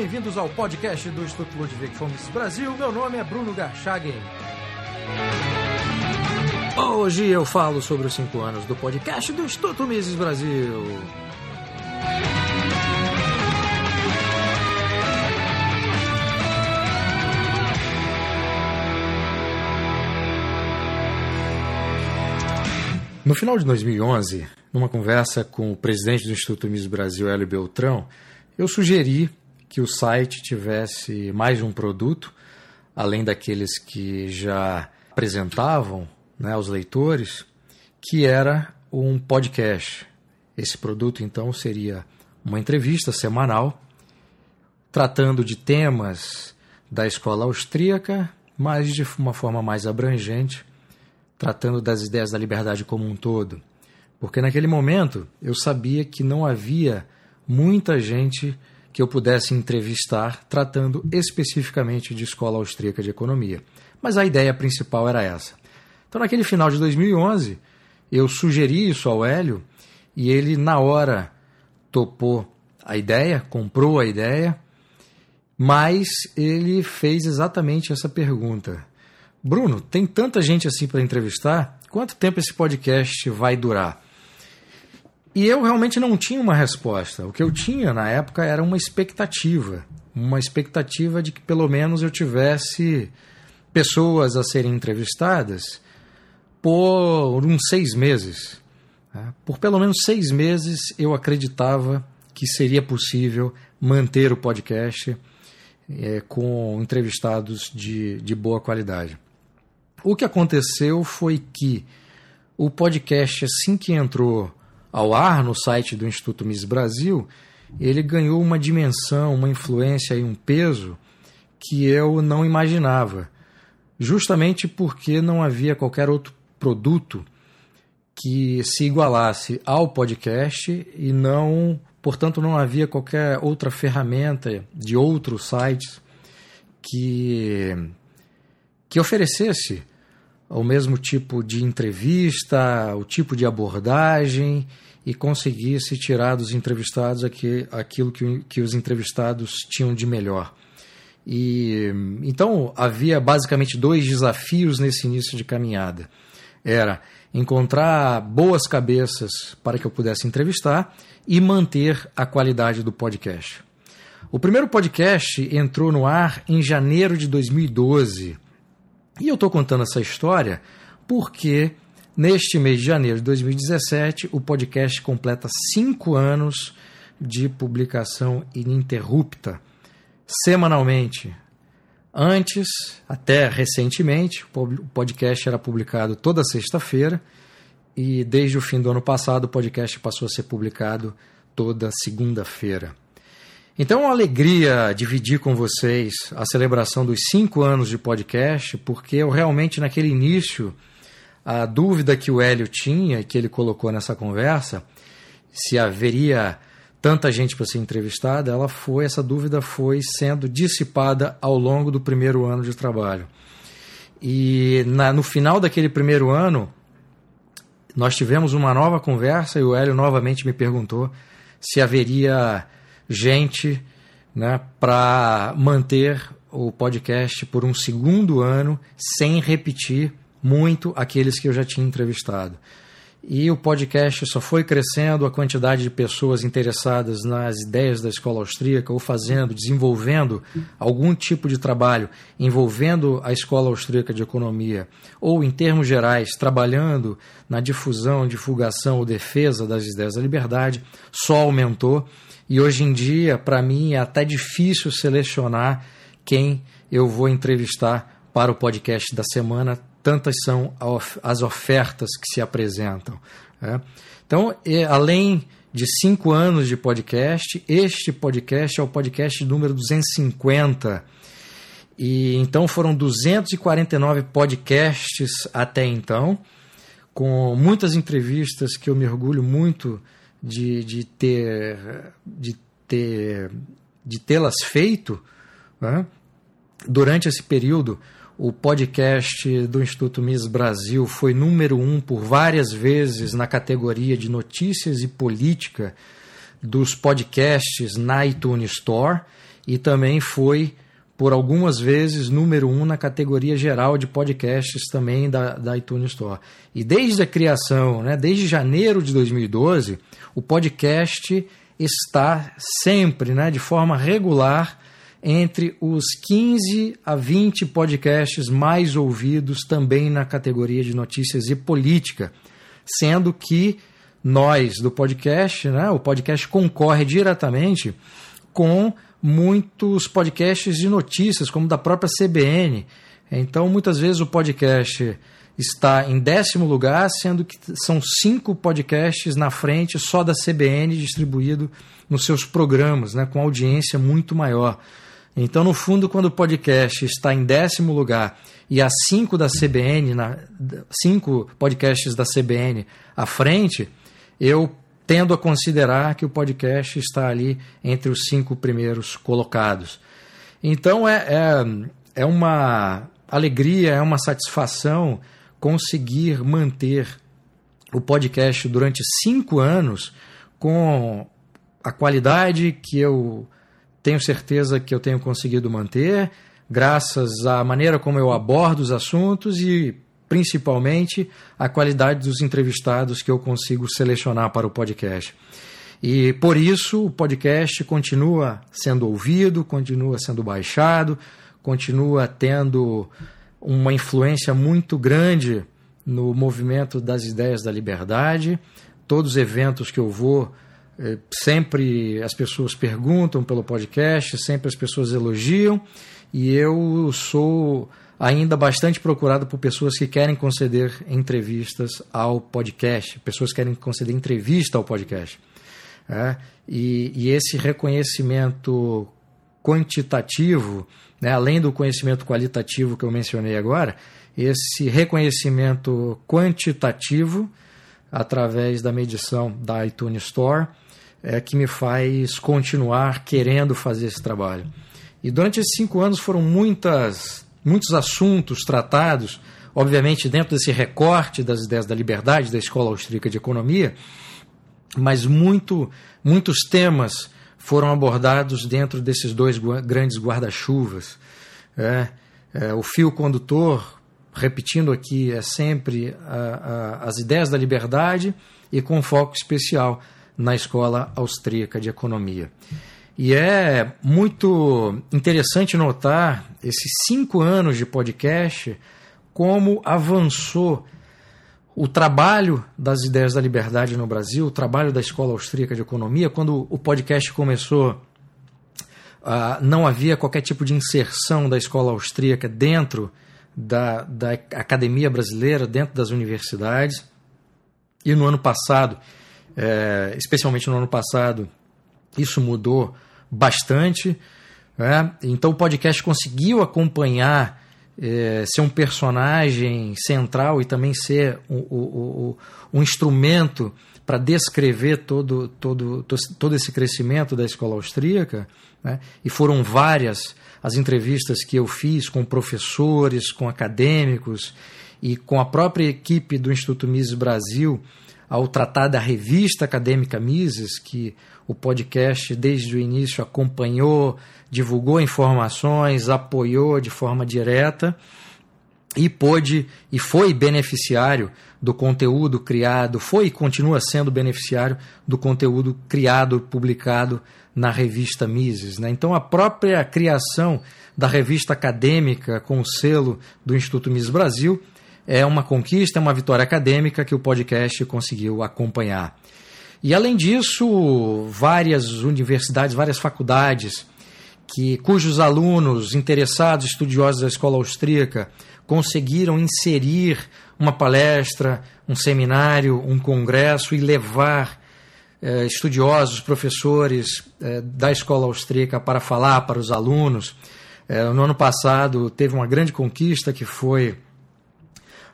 bem-vindos ao podcast do Instituto Ludwig Fomes Brasil. Meu nome é Bruno Garchagen. Hoje eu falo sobre os cinco anos do podcast do Instituto Mises Brasil. No final de 2011, numa conversa com o presidente do Instituto Mises Brasil, Hélio Beltrão, eu sugeri que o site tivesse mais um produto, além daqueles que já apresentavam né, aos leitores, que era um podcast. Esse produto, então, seria uma entrevista semanal tratando de temas da escola austríaca, mas de uma forma mais abrangente, tratando das ideias da liberdade como um todo. Porque naquele momento eu sabia que não havia muita gente que eu pudesse entrevistar tratando especificamente de escola austríaca de economia. Mas a ideia principal era essa. Então, naquele final de 2011, eu sugeri isso ao Hélio e ele, na hora, topou a ideia, comprou a ideia, mas ele fez exatamente essa pergunta: Bruno, tem tanta gente assim para entrevistar, quanto tempo esse podcast vai durar? E eu realmente não tinha uma resposta. O que eu tinha na época era uma expectativa. Uma expectativa de que pelo menos eu tivesse pessoas a serem entrevistadas por uns seis meses. Né? Por pelo menos seis meses eu acreditava que seria possível manter o podcast é, com entrevistados de, de boa qualidade. O que aconteceu foi que o podcast, assim que entrou ao ar no site do Instituto Miss Brasil, ele ganhou uma dimensão, uma influência e um peso que eu não imaginava, justamente porque não havia qualquer outro produto que se igualasse ao podcast e não, portanto, não havia qualquer outra ferramenta de outros sites que que oferecesse o mesmo tipo de entrevista, o tipo de abordagem e conseguisse tirar dos entrevistados aquilo que, que os entrevistados tinham de melhor. E então havia basicamente dois desafios nesse início de caminhada. Era encontrar boas cabeças para que eu pudesse entrevistar e manter a qualidade do podcast. O primeiro podcast entrou no ar em janeiro de 2012 e eu estou contando essa história porque neste mês de janeiro de 2017 o podcast completa cinco anos de publicação ininterrupta, semanalmente. Antes, até recentemente, o podcast era publicado toda sexta-feira e desde o fim do ano passado o podcast passou a ser publicado toda segunda-feira. Então é uma alegria dividir com vocês a celebração dos cinco anos de podcast, porque eu realmente, naquele início, a dúvida que o Hélio tinha, que ele colocou nessa conversa, se haveria tanta gente para ser entrevistada, ela foi, essa dúvida foi sendo dissipada ao longo do primeiro ano de trabalho. E na, no final daquele primeiro ano, nós tivemos uma nova conversa e o Hélio novamente me perguntou se haveria gente né, para manter o podcast por um segundo ano sem repetir muito aqueles que eu já tinha entrevistado. E o podcast só foi crescendo a quantidade de pessoas interessadas nas ideias da escola austríaca ou fazendo, desenvolvendo algum tipo de trabalho envolvendo a escola austríaca de economia, ou em termos gerais, trabalhando na difusão, divulgação ou defesa das ideias da liberdade, só aumentou. E hoje em dia, para mim, é até difícil selecionar quem eu vou entrevistar para o podcast da semana, tantas são as ofertas que se apresentam. Né? Então, além de cinco anos de podcast, este podcast é o podcast número 250. E então foram 249 podcasts até então, com muitas entrevistas que eu me orgulho muito de, de ter de ter de tê-las feito né? durante esse período o podcast do Instituto Miss Brasil foi número um por várias vezes na categoria de notícias e política dos podcasts na iTunes Store e também foi por algumas vezes número um na categoria geral de podcasts também da, da iTunes Store. E desde a criação, né, desde janeiro de 2012, o podcast está sempre, né, de forma regular, entre os 15 a 20 podcasts mais ouvidos também na categoria de notícias e política, sendo que nós do podcast, né, o podcast concorre diretamente com muitos podcasts de notícias, como da própria CBN. Então, muitas vezes o podcast está em décimo lugar, sendo que são cinco podcasts na frente só da CBN distribuído nos seus programas, né, com audiência muito maior. Então, no fundo, quando o podcast está em décimo lugar e há cinco da CBN, na, cinco podcasts da CBN à frente, eu tendo a considerar que o podcast está ali entre os cinco primeiros colocados. Então é, é, é uma alegria, é uma satisfação conseguir manter o podcast durante cinco anos com a qualidade que eu tenho certeza que eu tenho conseguido manter, graças à maneira como eu abordo os assuntos e principalmente a qualidade dos entrevistados que eu consigo selecionar para o podcast. E por isso o podcast continua sendo ouvido, continua sendo baixado, continua tendo uma influência muito grande no movimento das ideias da liberdade. Todos os eventos que eu vou, sempre as pessoas perguntam pelo podcast, sempre as pessoas elogiam, e eu sou ainda bastante procurado por pessoas que querem conceder entrevistas ao podcast, pessoas que querem conceder entrevista ao podcast. É? E, e, esse reconhecimento quantitativo, né, além do conhecimento qualitativo que eu mencionei agora, esse reconhecimento quantitativo através da medição da iTunes Store é que me faz continuar querendo fazer esse trabalho. E durante esses cinco anos foram muitas muitos assuntos tratados, obviamente dentro desse recorte das ideias da liberdade da Escola Austríaca de Economia, mas muito, muitos temas foram abordados dentro desses dois grandes guarda-chuvas. É, é, o fio condutor, repetindo aqui, é sempre a, a, as ideias da liberdade e com foco especial na Escola Austríaca de Economia. E é muito interessante notar esses cinco anos de podcast, como avançou o trabalho das ideias da liberdade no Brasil, o trabalho da Escola Austríaca de Economia. Quando o podcast começou, uh, não havia qualquer tipo de inserção da Escola Austríaca dentro da, da academia brasileira, dentro das universidades. E no ano passado, é, especialmente no ano passado, isso mudou bastante. Né? Então o podcast conseguiu acompanhar, é, ser um personagem central e também ser um, um, um instrumento para descrever todo, todo, todo esse crescimento da escola austríaca. Né? E foram várias as entrevistas que eu fiz com professores, com acadêmicos e com a própria equipe do Instituto Mises Brasil ao tratar da revista acadêmica Mises, que o podcast desde o início acompanhou, divulgou informações, apoiou de forma direta e pôde e foi beneficiário do conteúdo criado, foi e continua sendo beneficiário do conteúdo criado, publicado na revista Mises. Né? Então, a própria criação da revista acadêmica com o selo do Instituto Mises Brasil é uma conquista, é uma vitória acadêmica que o podcast conseguiu acompanhar. E além disso, várias universidades, várias faculdades que cujos alunos interessados, estudiosos da escola austríaca, conseguiram inserir uma palestra, um seminário, um congresso e levar eh, estudiosos, professores eh, da escola austríaca para falar para os alunos. Eh, no ano passado teve uma grande conquista que foi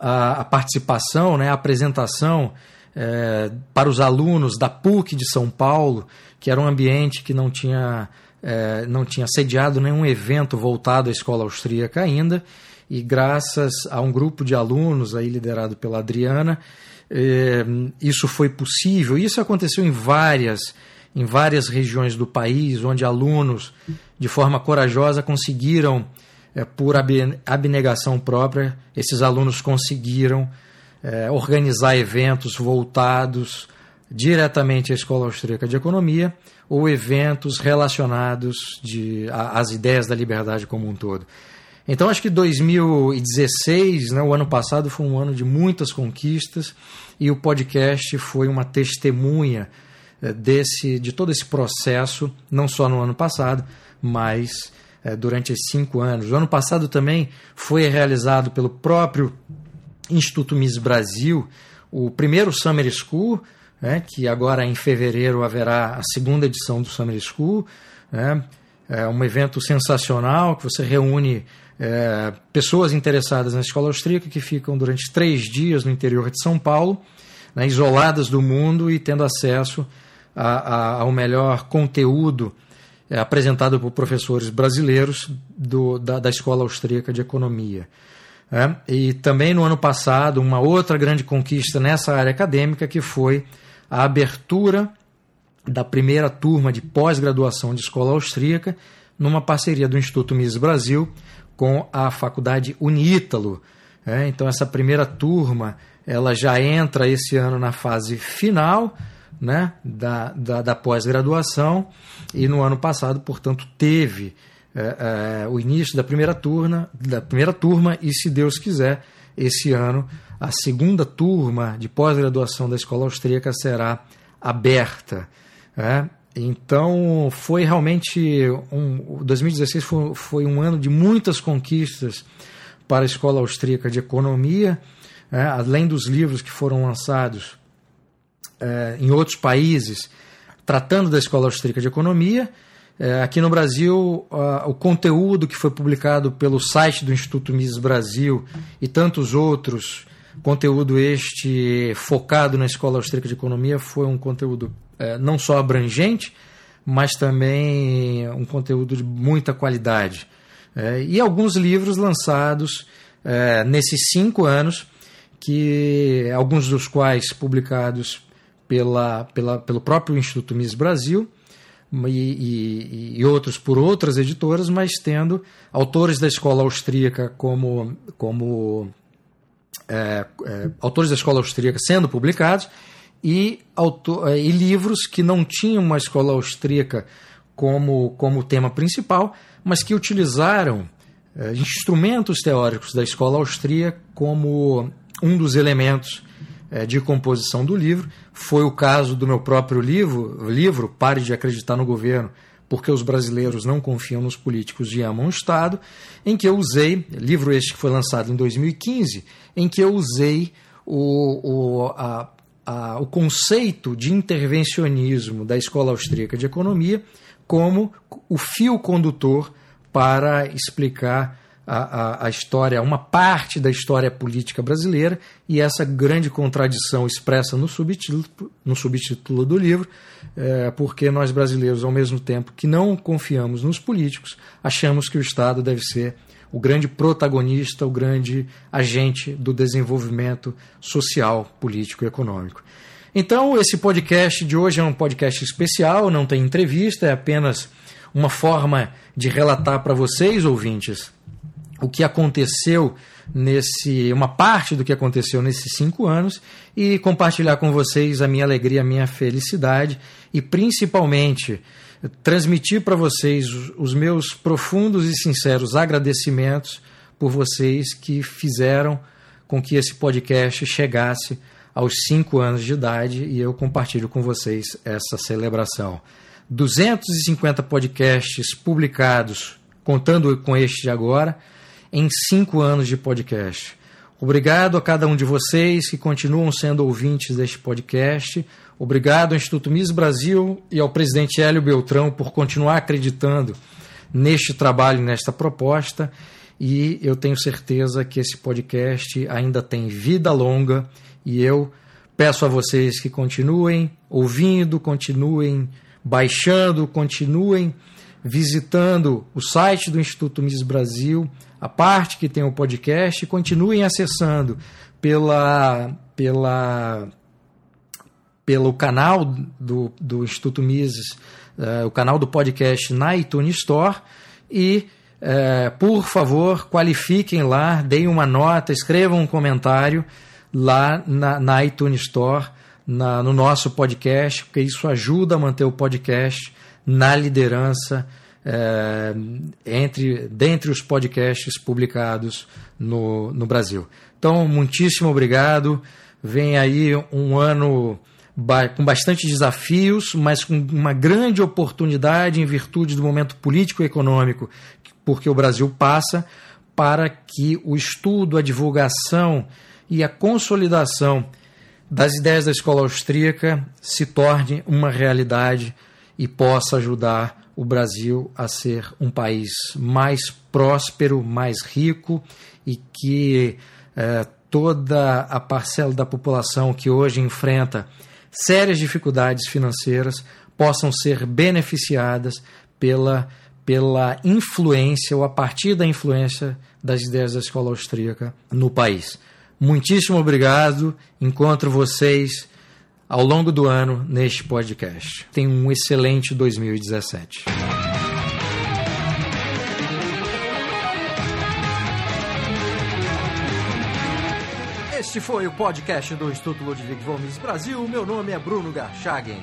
a, a participação, né, a apresentação é, para os alunos da PUC de São Paulo, que era um ambiente que não tinha, é, não tinha sediado nenhum evento voltado à escola austríaca ainda, e graças a um grupo de alunos aí liderado pela Adriana, é, isso foi possível. Isso aconteceu em várias em várias regiões do país, onde alunos, de forma corajosa, conseguiram, é, por abnegação própria, esses alunos conseguiram é, organizar eventos voltados diretamente à Escola Austríaca de Economia ou eventos relacionados às ideias da liberdade como um todo. Então, acho que 2016, né, o ano passado, foi um ano de muitas conquistas e o podcast foi uma testemunha eh, desse, de todo esse processo, não só no ano passado, mas é, durante esses cinco anos. O ano passado também foi realizado pelo próprio Instituto Miss Brasil o primeiro Summer School, né, que agora em fevereiro haverá a segunda edição do Summer School. Né, é um evento sensacional que você reúne é, pessoas interessadas na escola austríaca que ficam durante três dias no interior de São Paulo, né, isoladas do mundo e tendo acesso a, a, ao melhor conteúdo é, apresentado por professores brasileiros do, da, da escola austríaca de economia. É, e também no ano passado, uma outra grande conquista nessa área acadêmica que foi a abertura da primeira turma de pós-graduação de escola austríaca numa parceria do Instituto Mises Brasil com a faculdade Unítalo. É, então essa primeira turma ela já entra esse ano na fase final né, da, da, da pós-graduação e no ano passado, portanto, teve é, é, o início da primeira turma, da primeira turma e, se Deus quiser, esse ano a segunda turma de pós-graduação da escola austríaca será aberta. É? Então foi realmente um 2016 foi, foi, um ano de muitas conquistas para a escola austríaca de economia, é, além dos livros que foram lançados é, em outros países tratando da escola austríaca de economia. É, aqui no Brasil, o conteúdo que foi publicado pelo site do Instituto Mises Brasil e tantos outros, conteúdo este focado na escola austríaca de economia, foi um conteúdo é, não só abrangente, mas também um conteúdo de muita qualidade. E alguns livros lançados nesses cinco anos, que alguns dos quais publicados pela, pela, pelo próprio Instituto Miss Brasil e, e, e, outros por outras editoras, mas tendo autores da escola austríaca como, como é, é, autores da escola austríaca sendo publicados e, autor, é, e livros que não tinham uma escola austríaca como, como tema principal, mas que utilizaram é, instrumentos teóricos da escola austríaca como um dos elementos é, de composição do livro. Foi o caso do meu próprio livro, livro Pare de Acreditar no Governo, porque os brasileiros não confiam nos políticos e amam o Estado, em que eu usei, livro este que foi lançado em 2015, em que eu usei o, o, a, a, o conceito de intervencionismo da Escola Austríaca de Economia como o fio condutor para explicar a, a, a, história, uma parte da história política brasileira e essa grande contradição expressa no subtítulo, no subtítulo do livro, é, porque nós brasileiros, ao mesmo tempo que não confiamos nos políticos, achamos que o Estado deve ser o grande protagonista, o grande agente do desenvolvimento social, político e econômico. Então, esse podcast de hoje é um podcast especial, não tem entrevista, é apenas uma forma de relatar para vocês, ouvintes, o que aconteceu nesse. uma parte do que aconteceu nesses cinco anos e compartilhar com vocês a minha alegria, a minha felicidade e principalmente transmitir para vocês os meus profundos e sinceros agradecimentos por vocês que fizeram com que esse podcast chegasse aos cinco anos de idade e eu compartilho com vocês essa celebração. 250 podcasts publicados, contando com este de agora, em cinco anos de podcast. Obrigado a cada um de vocês que continuam sendo ouvintes deste podcast. Obrigado ao Instituto Miss Brasil e ao presidente Hélio Beltrão por continuar acreditando neste trabalho, nesta proposta. E eu tenho certeza que esse podcast ainda tem vida longa e eu peço a vocês que continuem ouvindo, continuem baixando, continuem visitando o site do Instituto Miss Brasil, a parte que tem o podcast, continuem acessando pela, pela pelo canal do, do Instituto Mises, uh, o canal do podcast na iTunes Store. E uh, por favor, qualifiquem lá, deem uma nota, escrevam um comentário lá na, na iTunes Store, na, no nosso podcast, porque isso ajuda a manter o podcast na liderança é, entre dentre os podcasts publicados no, no Brasil. Então, muitíssimo obrigado. Vem aí um ano com bastante desafios, mas com uma grande oportunidade em virtude do momento político e econômico porque o Brasil passa para que o estudo, a divulgação e a consolidação das ideias da escola austríaca se torne uma realidade e possa ajudar o Brasil a ser um país mais próspero, mais rico e que eh, toda a parcela da população que hoje enfrenta sérias dificuldades financeiras possam ser beneficiadas pela, pela influência ou a partir da influência das ideias da escola austríaca no país. Muitíssimo obrigado. Encontro vocês ao longo do ano neste podcast. Tenham um excelente 2017. Este foi o podcast do Instituto Ludwig Gomes Brasil. Meu nome é Bruno Garchagen.